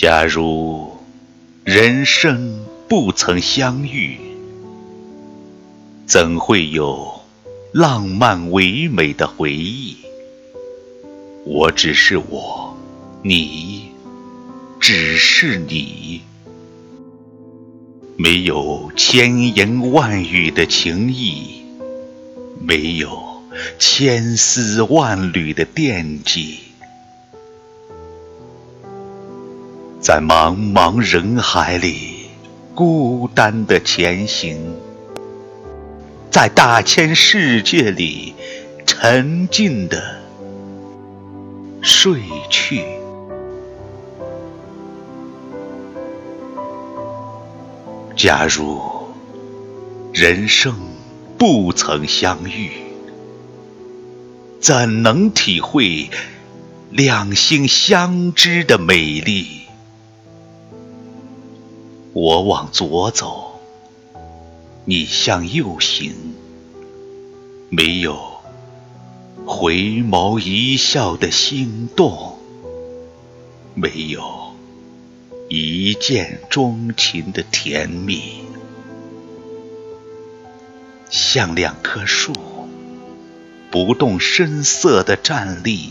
假如人生不曾相遇，怎会有浪漫唯美的回忆？我只是我，你只是你，没有千言万语的情谊，没有千丝万缕的惦记。在茫茫人海里，孤单的前行；在大千世界里，沉静的睡去。假如人生不曾相遇，怎能体会两心相知的美丽？我往左走，你向右行，没有回眸一笑的心动，没有一见钟情的甜蜜，像两棵树，不动声色的站立，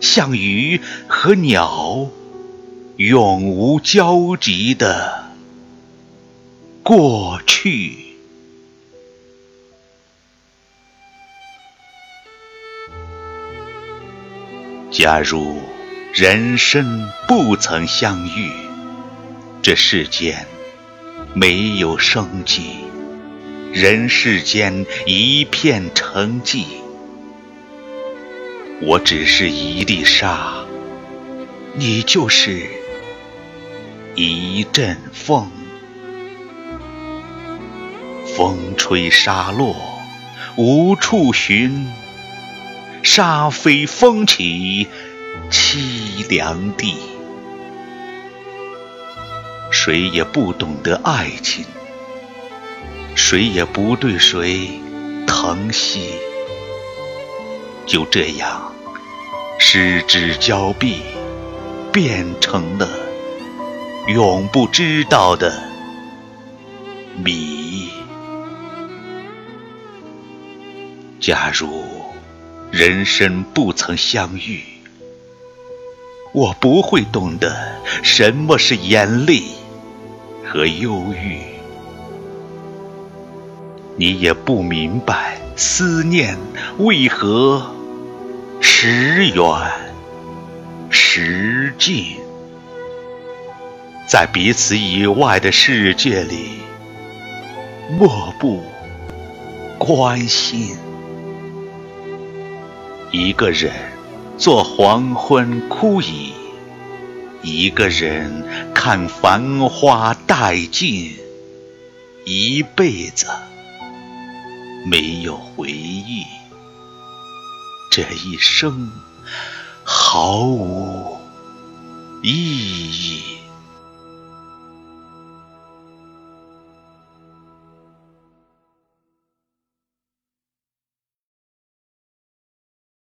像鱼和鸟，永无交集的。过去。假如人生不曾相遇，这世间没有生机，人世间一片沉寂。我只是一粒沙，你就是一阵风。风吹沙落无处寻，沙飞风起凄凉地。谁也不懂得爱情，谁也不对谁疼惜。就这样，失之交臂，变成了永不知道的谜。假如人生不曾相遇，我不会懂得什么是眼泪和忧郁，你也不明白思念为何时远时近，在彼此以外的世界里，漠不关心。一个人坐黄昏枯椅，一个人看繁花殆尽，一辈子没有回忆，这一生毫无意义。